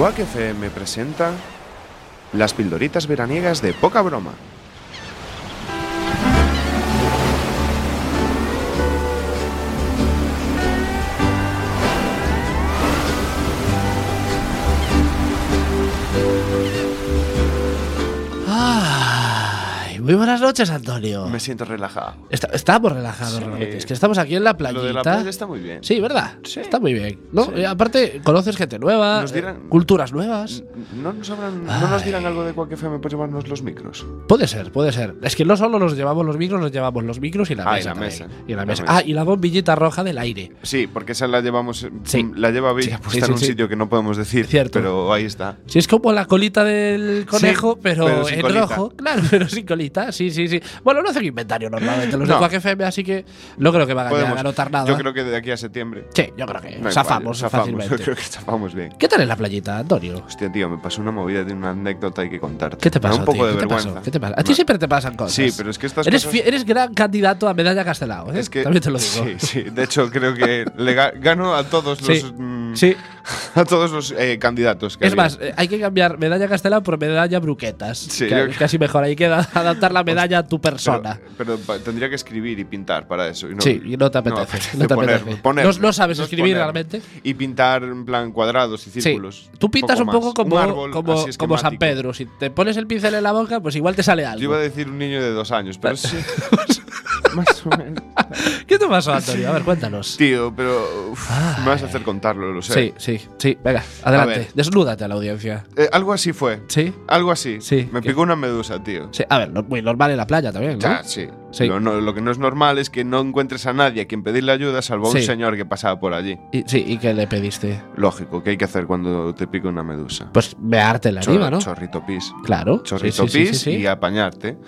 Quack FM presenta las pildoritas veraniegas de poca broma. Muy buenas noches, Antonio. Me siento relajado. Está- estamos relajados, Sí. realmente. Es que estamos aquí en la playita. Lo de la playa está muy bien. Sí, ¿verdad? Sí. Está muy bien. ¿no? Sí. Y aparte, conoces gente nueva, Nos dirán- eh, culturas nuevas. ¿No nos, habrán- ¿No nos dirán algo de Quack FM por llevarnos los micros? Puede ser, puede ser. Es que no solo nos llevamos los micros, nos llevamos los micros y la Ah, y mesa. la también. mesa. Y la La mesa. mesa. Ah, y la bombillita roja del aire. Sí, porque esa la llevamos. eh, Sí. La lleva Villa Sí, puesta sí, en sí, un sí. sitio que no podemos decir. Cierto. Pero ahí está. Si es como la colita del conejo, pero, en colita. rojo. Claro, pero sin colita. Sí, sí, sí. Bueno, no hacen inventario normalmente los de No. Quack FM, así que no creo que van a llegar Podemos. a notar nada. Yo creo que de aquí a septiembre. Sí, yo creo que no zafamos zafamos. fácilmente. Yo creo que zafamos bien. ¿Qué tal en la playita, Antonio? Hostia, tío, me pasó una movida de una anécdota hay que contarte. ¿Qué te pasó, un poco tío? de ¿Qué te vergüenza. pasó? ¿Qué te pasa? A ti Me- siempre te pasan cosas. Sí, pero es que estas eres, cosas. eres gran candidato a medalla Castelao, ¿eh? Es que, También te lo digo. Sí, sí. De hecho, creo que le ga- gano a todos Sí. los. mm, Sí. A todos los eh, candidatos. Que Es había. más, eh, hay que cambiar medalla Castelao por medalla Bruquetas. Sí, que, casi mejor. Hay que da- adaptar la medalla a tu persona. pero tendría que escribir y pintar para eso. Y no, sí, y no te apetece. No, te poner- apetece. no, no sabes no es escribir realmente. Y pintar en plan cuadrados y Sí. círculos. Tú pintas un poco, como, Un como, como San. Pedro. Si te pones el pincel en la boca, pues igual te sale Yo iba a algo. decir un niño de dos años, pero sí. más o menos. ¿Qué te pasó, Antonio? A ver, cuéntanos. Tío, pero uf, me vas a hacer contarlo, lo sé. Sí, sí, sí. Venga, adelante. ver. Desnúdate a la audiencia. Eh, algo así fue. ¿Sí? Algo así. Sí, Me ¿qué? picó una medusa, tío. Sí. A ver, muy normal en la playa también, ¿no? Ya, sí. Sí. Lo, no- lo que no es normal es que no encuentres a nadie a quien pedirle ayuda salvo a un Sí. señor que pasaba por allí. Y, sí, ¿y qué le pediste? Lógico, ¿qué hay que hacer cuando te pica una medusa? Pues mearte la Chor- arriba, ¿no? Chorrito pis. Claro. Chorrito Sí, sí, sí, pis sí, sí. y apañarte.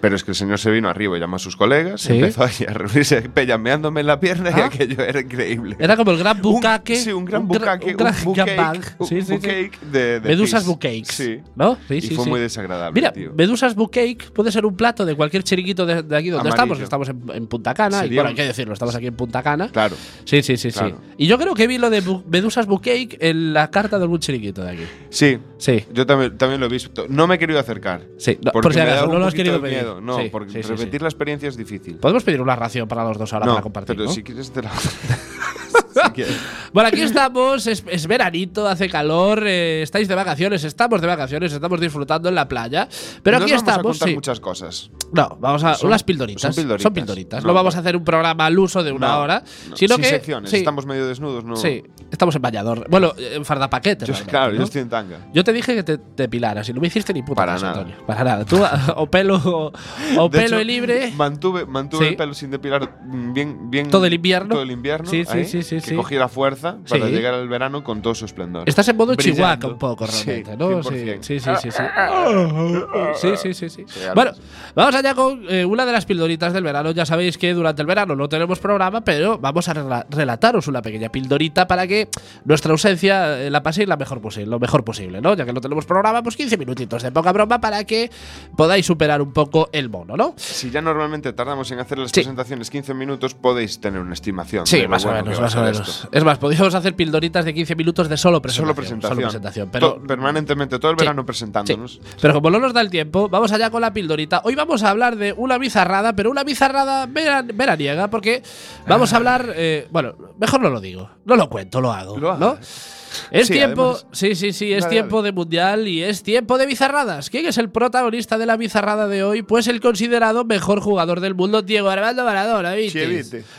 Pero es que el señor se vino arriba y llamó a sus colegas Sí. y empezó a reunirse pellameándome en la pierna y Ah. aquello era increíble. Era como el gran Un- bucaque. sí, un gran gra- bucaque, un gran bucake, un Sí, sí, sí. bucake de, de Medusas pis. bucakes. Sí. ¿No? Sí, y sí, fue muy desagradable, Mira, tío. Medusas Bucake puede ser un plato de cualquier chiringuito de, de aquí donde Amarillo. estamos, que estamos en, en Punta Cana. Y bueno, hay que decirlo, estamos aquí en Punta Cana. Claro. Sí, sí, sí, Claro. sí. Y yo creo que vi lo de bu- Medusas Bucake en la carta de algún chiringuito de aquí. Sí, Sí. yo también, también lo he visto. No me he querido acercar. Sí, no, porque por si acaso, no lo has querido pedir. miedo. No, Sí, porque sí, sí, repetir la experiencia es difícil. Podemos pedir una ración para los dos ahora no, para compartir. pero ¿no? si quieres te la. quieres. Bueno, aquí estamos, es, es veranito, hace calor, eh, estáis de vacaciones, estamos de vacaciones, estamos disfrutando en la playa. Pero Nos aquí vamos a estamos. contar sí. muchas cosas. No, vamos a. Son- unas pildoritas. son pildoritas. pildoritas. No, no vamos no. a hacer un programa al uso de una No, hora, no, sino sin que. secciones. sí, Estamos medio desnudos, ¿no? sí, estamos en bañador. Bueno, en fardapaquete. Yo, claro, ¿no? yo estoy en tanga. Yo te dije que te depilaras y no me hiciste ni puta Para nada. Antonio. Para nada. Tú, o pelo, o, o De pelo hecho, y libre. Mantuve, mantuve Sí. el pelo sin depilar bien, bien. Todo el invierno. Todo el invierno. Sí, sí, ahí, sí, sí, sí. Cogiera fuerza para Sí. llegar al verano con todo su esplendor. Estás en modo Brillando. chihuahua un poco, realmente, ¿no? Sí, 100%. sí, sí, sí. Sí, sí, sí, sí, sí. Sí, algo Bueno, vamos allá con eh, una de las pildoritas del verano. Ya sabéis que durante el verano no tenemos programa, pero vamos a rela- relataros una pequeña pildorita para que nuestra ausencia eh, la paséis la mejor posible, lo mejor posible, ¿no? Ya que no tenemos programa, pues 15 minutitos de poca broma para que podáis superar un poco el mono, ¿no? Si ya normalmente tardamos en hacer las presentaciones 15 minutos, podéis tener una estimación. Sí, de más o menos, más o menos. Es más, podríamos hacer pildoritas de 15 minutos de solo presentación. Solo presentación. Solo presentación, pero permanentemente, todo el Sí. verano presentándonos. Sí. Pero como no nos da el tiempo, vamos allá con la pildorita. Hoy vamos a hablar de una bizarrada, pero una bizarrada veran- veraniega, porque vamos a hablar. eh, bueno, mejor no lo digo. No lo cuento, lo hago. Lo ¿no? haces. Es Sí, tiempo, además- sí, sí, sí, es Dale, tiempo de mundial y es tiempo de bizarradas. ¿Quién es el protagonista de la bizarrada de hoy? Pues el considerado mejor jugador del mundo, Diego Armando Maradona.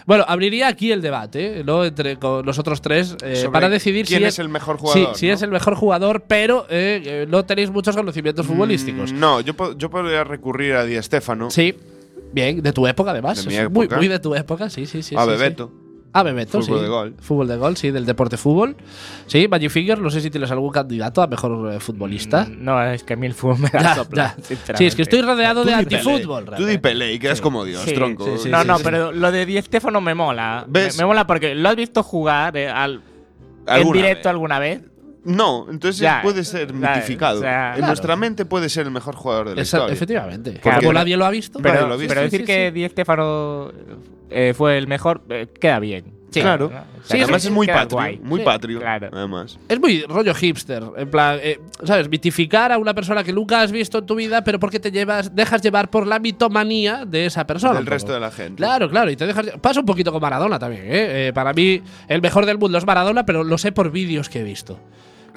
Bueno, abriría aquí el debate, ¿no? Entre con los otros tres eh, para decidir quién si es el mejor jugador, Sí, si ¿no? es el mejor jugador, pero eh, eh, no tenéis muchos conocimientos futbolísticos. Mm, No, yo, po- yo podría recurrir a Di Stéfano, Sí. Bien, de tu época además. De mi Es Muy, de tu época, sí, sí, sí. a sí, Bebeto. sí. A Bebeto, Fútbol sí. de gol. Fútbol de gol, sí, del deporte fútbol. Sí, Magic Finger, no sé si tienes algún candidato a mejor eh, futbolista. Mm, No, es que a mí el fútbol me da Ya, sopla. Sí, es que estoy rodeado Tú de antifútbol. Tú di. Pelé y quedas como Dios, Sí, tronco. sí, sí, no, sí, no, sí. pero lo de Di Stéfano me mola. Me, ¿Ves? me mola porque lo has visto jugar eh, al, en ¿Alguna directo vez? alguna vez. No, entonces Ya, puede ser ya, mitificado. o sea, en claro. nuestra mente puede ser el mejor jugador de la Esa- historia. efectivamente. Claro, pero- nadie lo ha visto. Pero, lo ha visto. pero Sí, decir sí, que sí. Di Stéfano eh, fue el mejor eh, queda bien. Sí, Claro. además es muy patrio. guay. Muy Sí. patrio. Claro. Además. Es muy rollo hipster, en plan, eh, ¿sabes? Mitificar a una persona que nunca has visto en tu vida, pero porque te llevas, dejas llevar por la mitomanía de esa persona. Del resto de la gente. Claro, claro, y te dejas. Pasa un poquito con Maradona también, ¿eh? Eh, Para mí, el mejor del mundo es Maradona, pero lo sé por vídeos que he visto.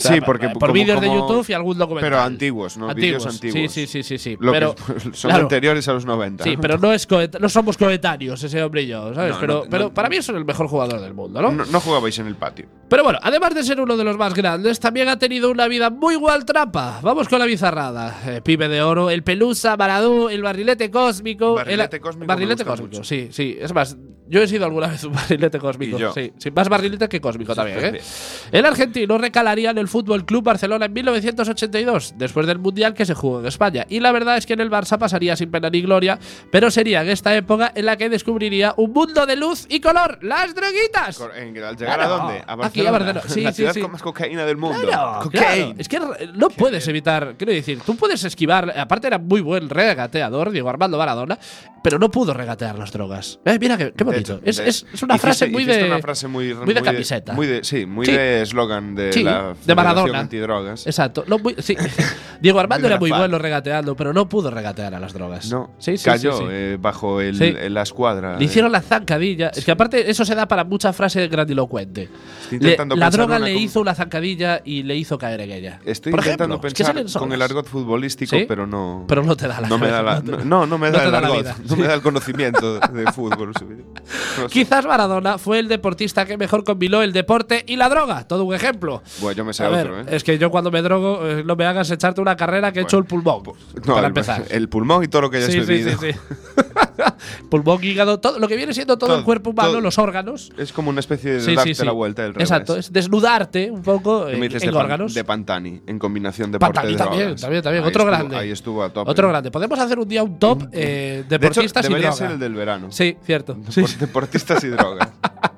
O sea, Sí, porque por como- vídeos de YouTube y algún documental. Pero antiguos, ¿no? Vídeos antiguos. Sí, sí, sí, sí, sí. Lo pero, que son claro, anteriores a los 90. Sí, pero no, es no somos coetáneos ese hombre y yo, ¿sabes? No, pero no, pero no. para mí es el mejor jugador del mundo, ¿no? no, jugabais en el patio. Pero bueno, además de ser uno de los más grandes, también ha tenido una vida muy trapa. Vamos con la bizarrada. Eh, pibe de oro, el pelusa, Maradú, el barrilete cósmico. Barrilete el, cósmico Barrilete cósmico, mucho. sí, sí. Es más, yo he sido alguna vez un barrilete cósmico. Sí, sí, más barrilete que cósmico también, ¿eh? Bien. El argentino recalaría en el Fútbol Club Barcelona en 1982, después del Mundial que se jugó en España. Y la verdad es que en el Barça pasaría sin pena ni gloria, pero sería en esta época en la que descubriría un mundo de luz y color, las droguitas. Cor- en- ¿Al llegar Claro. a dónde? A Aquí, Barcelona. a Barcelona. Sí, la ciudad con más cocaína del mundo. Claro, claro. Es que no puedes evitar, quiero decir, tú puedes esquivar, aparte era muy buen regateador, Diego Armando Maradona, pero no pudo regatear las drogas. Eh, mira qué, qué bonito. Es, de- es- es una frase muy de. una frase muy, muy de camiseta. muy de- sí, muy Sí. de eslogan de Sí, la de Maradona. Antidrogas. Exacto. No, muy- sí. Diego Armando era muy bueno regateando, pero no pudo regatear a las drogas. No, cayó eh, bajo el, la escuadra. Le hicieron la zancadilla. Es que aparte eso se da para mucha frase grandilocuente. Estoy Le- la droga le hizo una zancadilla y le hizo caer en ella. Estoy Por intentando ejemplo, es que pensar con el argot futbolístico, pero no. Pero no te da la no me da la, no no, me da el argot, no me da el conocimiento de fútbol. No sé. Quizás Maradona fue el deportista que mejor combinó el deporte y la droga. Todo un ejemplo. Bueno, yo me sé A ver, otro, ¿eh? es que yo cuando me drogo, eh, no me hagas echarte una carrera que he hecho el pulmón. No, para el, empezar. el pulmón y todo lo que hayas sí, sí, bebido. sí, sí. pulmón, hígado, todo lo que viene siendo todo, Todo, el cuerpo humano, todo. los órganos. Es como una especie de Sí, darte sí, sí. la vuelta del revés. Exacto, es desnudarte un poco en, dices en de, órganos. de Pantani, en combinación deporte Pantani de también, también, también. Ahí Otro estuvo- grande. Ahí estuvo a tope. Otro grande. Podemos hacer un día un top eh, De hecho, deportistas y droga. ser el del verano. Sí, cierto. Sí. Depor- Deportistas y drogas.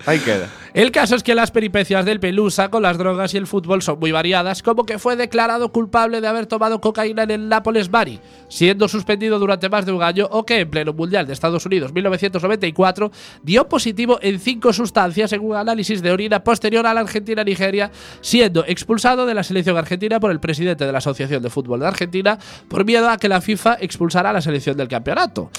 Ahí queda. El caso es que las peripecias del Pelusa con las drogas y el fútbol son muy variadas, como que fue declarado culpable de haber tomado cocaína en el Nápoles Bari, siendo suspendido durante más de un año, o que en pleno Mundial de Estados Unidos 1994 dio positivo en cinco sustancias en un análisis de orina posterior a la Argentina-Nigeria, siendo expulsado de la selección argentina por el presidente de la Asociación de Fútbol de Argentina por miedo a que la FIFA expulsara a la selección del campeonato.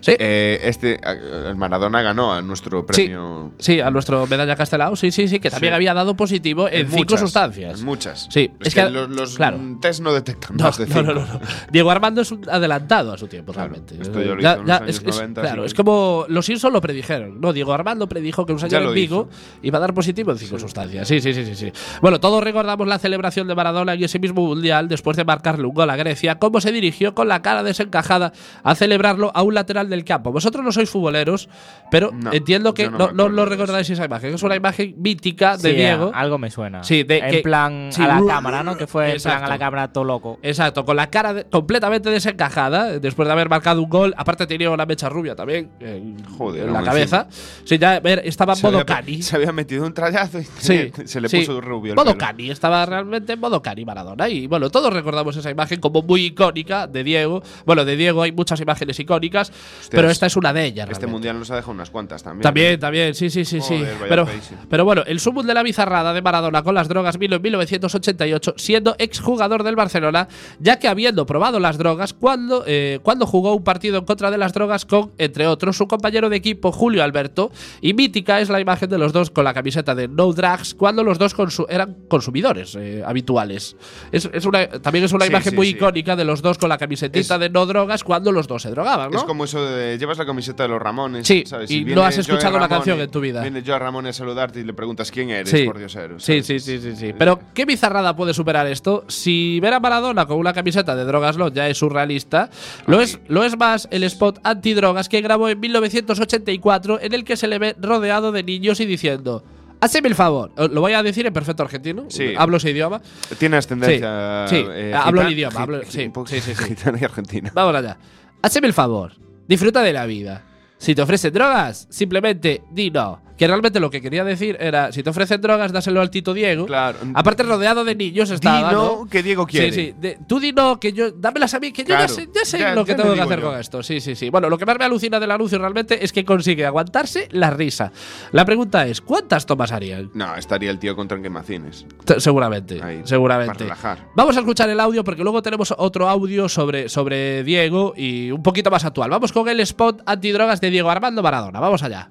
Sí. Eh, este, el Maradona ganó a nuestro premio. Sí, a nuestro medalla Castelao, sí, sí, sí, que también Sí. había dado positivo en, cinco muchas, sustancias. En muchas. Sí, es, es que, que- los, los claro. test no detectan No, más de no, cinco. no, no, no. Diego Armando es un adelantado a su tiempo, Claro, realmente. esto ya lo Ya- hizo en ya los años es, es- 90, claro, es como los Simpsons lo predijeron. No, Diego Armando predijo que un señor en Vigo iba a dar positivo en cinco sustancias. Sí, sí, sí, sí, sí. Bueno, todos recordamos la celebración de Maradona y ese mismo mundial después de marcarle un gol a Grecia, cómo se dirigió con la cara desencajada a celebrarlo a un lateral del campo. Vosotros no sois futboleros, pero No, entiendo que no no, no, recordáis esa imagen. Es una imagen mítica de Sí, Diego. Algo me suena. Sí, de en que- plan sí, a la uh, cámara, ¿no? Que fue en plan a la cámara todo loco. Exacto, con la cara de- completamente desencajada, después de haber marcado un gol. Aparte tenía una mecha rubia también en, Joder, en la cabeza. Sí, ya, estaba en modo había, cani. se había metido un trayazo y Sí, se le sí. puso rubio el Modo pelo. cani, estaba realmente en modo cani Maradona. Y bueno, todos recordamos esa imagen como muy icónica de Diego. Bueno, de Diego hay muchas imágenes icónicas, pero esta es una de ellas. Este realmente. mundial nos ha dejado unas cuantas también. También, también, sí, sí, sí, sí. Joder, Pero, país. pero bueno, el sumum de la bizarrada de Maradona con las drogas vino en 1988, siendo exjugador del Barcelona, ya que habiendo probado las drogas cuando, eh, cuando jugó un partido en contra de las drogas con, entre otros, su compañero de equipo Julio Alberto. Y mítica es la imagen de los dos con la camiseta de No Drugs cuando los dos consu- eran consumidores eh, habituales. Es, es una, también es una Sí, imagen sí, muy icónica de los dos con la camiseta Es- de No Drogas cuando los dos se drogaban, ¿no? Es como eso de llevas la camiseta de los Ramones. Sí, ¿sabes? y no has escuchado Ramone- canción en tu vida. Viene yo a Ramón a saludarte y le preguntas quién eres, Sí. por diosero. Sí, ¿sabes? sí, sí, sí, sí. Es- Pero, ¿qué bizarrada puede superar esto? Si ver a Maradona con una camiseta de drogas Lot ya es surrealista, lo es, lo es más el spot antidrogas que grabó en 1984 en el que se le ve rodeado de niños y diciendo. Haceme el favor. Eh, Lo voy a decir en perfecto argentino. Sí. Hablo ese idioma. Tiene ascendencia. Sí, sí, eh, hablo el idioma, hablo- sí, sí, sí, sí. Gitana y argentina. Vamos allá. Haceme el favor. Disfruta de la vida. Si te ofrecen drogas, simplemente di no. Que realmente lo que quería decir era, si te ofrecen drogas, dáselo al Tito Diego. Claro. Aparte rodeado de niños estaba, Di no, que Diego quiere. Sí, sí. De- tú di no, que yo, dámelas a mí, que yo ya sé, ya sé Ya- lo que tengo que hacer yo. con esto. Sí, sí, sí. Bueno, lo que más me alucina del anuncio realmente es que consigue aguantarse la risa. La pregunta es, ¿cuántas tomas harían? No, estaría el tío con tranquimacines. T- Seguramente, Ahí, seguramente. para relajar. Vamos a escuchar el audio porque luego tenemos otro audio sobre, sobre Diego y un poquito más actual. Vamos con el spot antidrogas de Diego Armando Maradona. Vamos allá.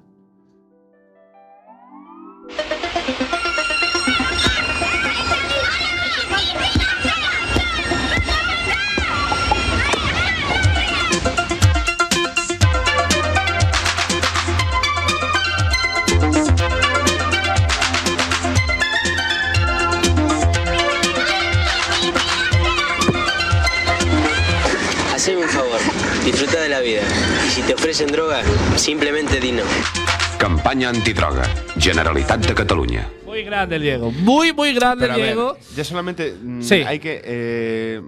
Haceme un favor, disfruta de la vida. Y si te ofrecen droga, simplemente di no. Campanya antidroga. Generalitat de Catalunya. Muy grande el Diego. Muy, muy grande Pero a el ver, Diego. ya solamente mm, Sí. hay que. eh,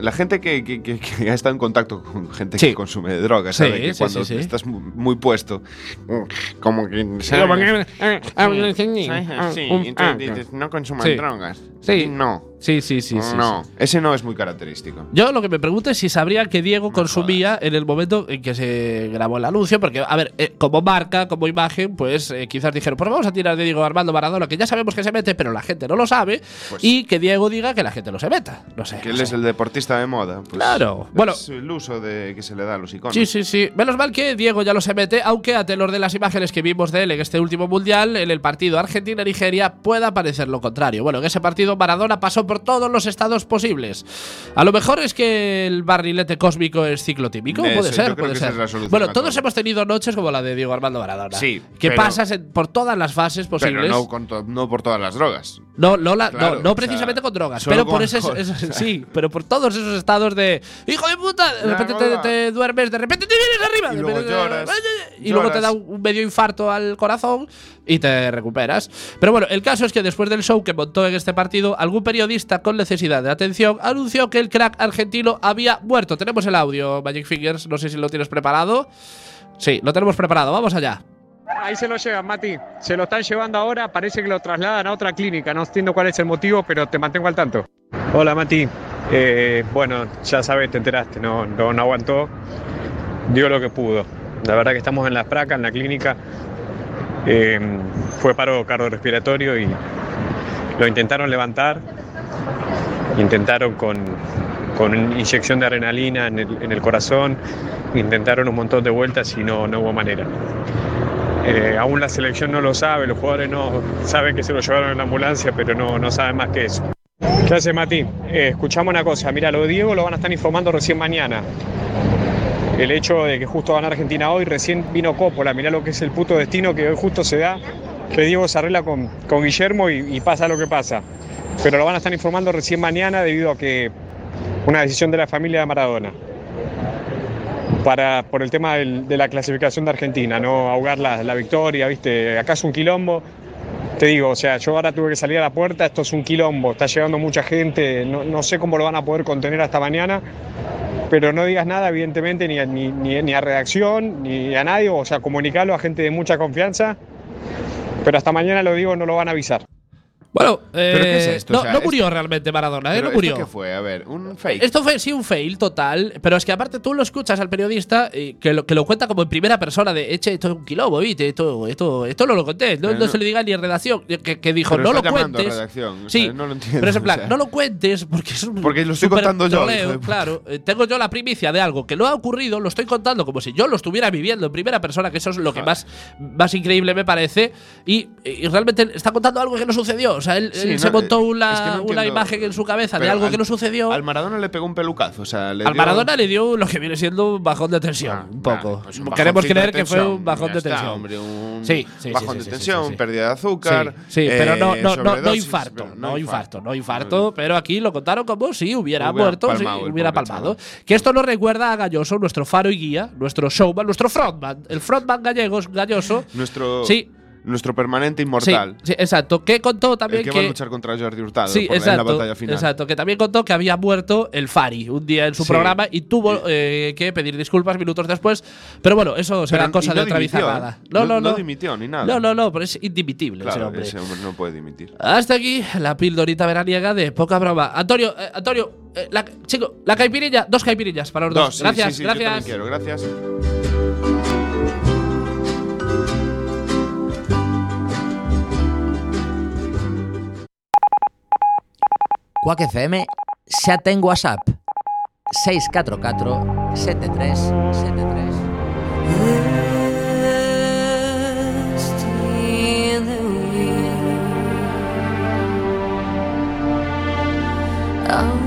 la gente que, que- que- que ha estado en contacto con gente Sí. que consume drogas, Sí, sabe que sí, cuando sí, sí. estás mu- muy puesto, como que. Sí, entonces dices, no consuman Sí. drogas. Sí. No. Sí, sí, sí. sí, no. sí. Ese no es muy característico. Yo lo que me pregunto es si sabrían que Diego consumía en el momento en que se grabó el anuncio, porque, a ver, eh, como marca, como imagen, pues eh, quizás dijeron, pues vamos a tirar de Diego Armando Maradona, que ya sabemos que se mete, pero la gente no lo sabe, Pues- y que Diego diga que la gente no se meta. No sé. Que no él sé. es el deportista de moda. pues, Claro. Bueno. Es el uso de que se le da a los iconos. Sí, sí, sí. Menos mal que Diego ya lo se mete, aunque a tenor de las imágenes que vimos de él en este último mundial, en el partido Argentina-Nigeria, pueda parecer lo contrario. Bueno, en ese partido Maradona pasó por todos los estados posibles. A lo mejor es que el barrilete cósmico es ciclotímico, puede ser, puede ser. bueno, todos todo. hemos tenido noches como la de Diego Armando Maradona. Sí, Que pero- pasas en- por todas las fases posibles. Pero no, con no por todas las drogas. No, no, la- Claro, no, no o precisamente sea, con drogas, pero por ese, alcohol, ese- o sea. sí, pero por todos esos estados de hijo de puta, de repente te, te duermes, de repente te vienes arriba, Y luego lloras, y luego te da un medio infarto al corazón y te recuperas. Pero bueno, el caso es que después del show que montó en este partido, algún periodista con necesidad de atención anunció que el crack argentino había muerto. Tenemos el audio, Magic Fingers, no sé si lo tienes preparado. Sí, lo tenemos preparado, vamos allá. Ahí se lo llevan, Mati. Se lo están llevando ahora, parece que lo trasladan a otra clínica. No entiendo cuál es el motivo, pero te mantengo al tanto. Hola, Mati. Eh, bueno, ya sabes, te enteraste, no, no, no aguantó. Dio lo que pudo. La verdad que estamos en la fraca, en la clínica. Eh, fue paro cardiorrespiratorio y lo intentaron levantar. Intentaron con, con inyección de adrenalina en el, en el corazón. Intentaron un montón de vueltas y no, no hubo manera. Eh, aún la selección no lo sabe, los jugadores no saben que se lo llevaron en la ambulancia, pero no, no saben más que eso. ¿Qué hace Mati? Eh, escuchamos una cosa, mira, lo de Diego lo van a estar informando recién mañana. El hecho de que justo van a Argentina hoy, recién vino Coppola, mirá lo que es el puto destino que hoy justo se da, que Diego se arregla con, con Guillermo y, y pasa lo que pasa. Pero lo van a estar informando recién mañana debido a que una decisión de la familia de Maradona para, por el tema de la clasificación de Argentina, no ahogar la, la victoria, ¿viste? Acá es un quilombo. Te digo, o sea, yo ahora tuve que salir a la puerta, esto es un quilombo, está llegando mucha gente, no, no sé cómo lo van a poder contener hasta mañana, pero no digas nada, evidentemente, ni ni, ni- ni a redacción, ni a nadie, o sea, comunicarlo a gente de mucha confianza, pero hasta mañana lo digo, no lo van a avisar. Bueno, eh, ¿Pero qué es esto? No, O sea, no murió realmente Maradona, ¿eh? Pero No ¿esto murió. qué fue? A ver, un fake. Esto fue sí un fail total, pero es que aparte tú lo escuchas al periodista eh, que, lo, que lo cuenta como en primera persona de, eche, esto es un quilombo, ¿viste? Esto, esto, esto no lo conté, no, Pero no no- se le diga ni en redacción, eh, que, que dijo, Pero no lo está llamando a cuentes. redacción, o sí, sea, no lo entiendo, pero es en plan, o sea. no lo cuentes porque es un Porque lo estoy contando yo, troleo, hijo de puta. Claro, eh, tengo yo la primicia de algo que no ha ocurrido, lo estoy contando como si yo lo estuviera viviendo en primera persona, que eso es lo que más, más increíble me parece, y, y realmente está contando algo que no sucedió. O sea, él, Sí, él no, se montó eh, una, es que no una imagen en su cabeza de Pero algo al- que no sucedió. Al Maradona le pegó un pelucazo. O sea, le Al dio- Maradona le dio lo que viene siendo un bajón de tensión, Ah, un poco. pues un Queremos creer de que fue un bajón de tensión. hombre, un Sí, sí, bajón sí, de tensión, sí, sí. pérdida de azúcar. Sí, sí, pero no, eh, no, no, no sobredosis, infarto, pero no infarto, no infarto, pero aquí lo contaron como si hubiera, muerto, hubiera palmado. Que esto nos recuerda a Galloso, nuestro faro y guía, nuestro showman, nuestro frontman, el frontman gallegos, Galloso. Nuestro, Sí. Nuestro permanente inmortal. Sí, sí, exacto. Que contó el también que, que. va a luchar contra Jordi Hurtado Sí, por- exacto. en la batalla final. Exacto, que también contó que había muerto el Fari un día en su Sí. programa y tuvo eh, que pedir disculpas minutos después. Pero bueno, eso será Pero- cosa y de no otra dimitió, bizarrada. ¿eh? No, no, no. No dimitió ni nada. No, no, no, pero es indimitible ese Claro, hombre. ese hombre no puede dimitir. Hasta aquí la pildorita veraniega de poca broma. Antonio, eh, Antonio, eh, la, chico, la caipirilla, dos caipirillas para los dos. Dos, gracias, sí, yo gracias. quiero, gracias. Quack FM xa ten WhatsApp. 644 7373 Oh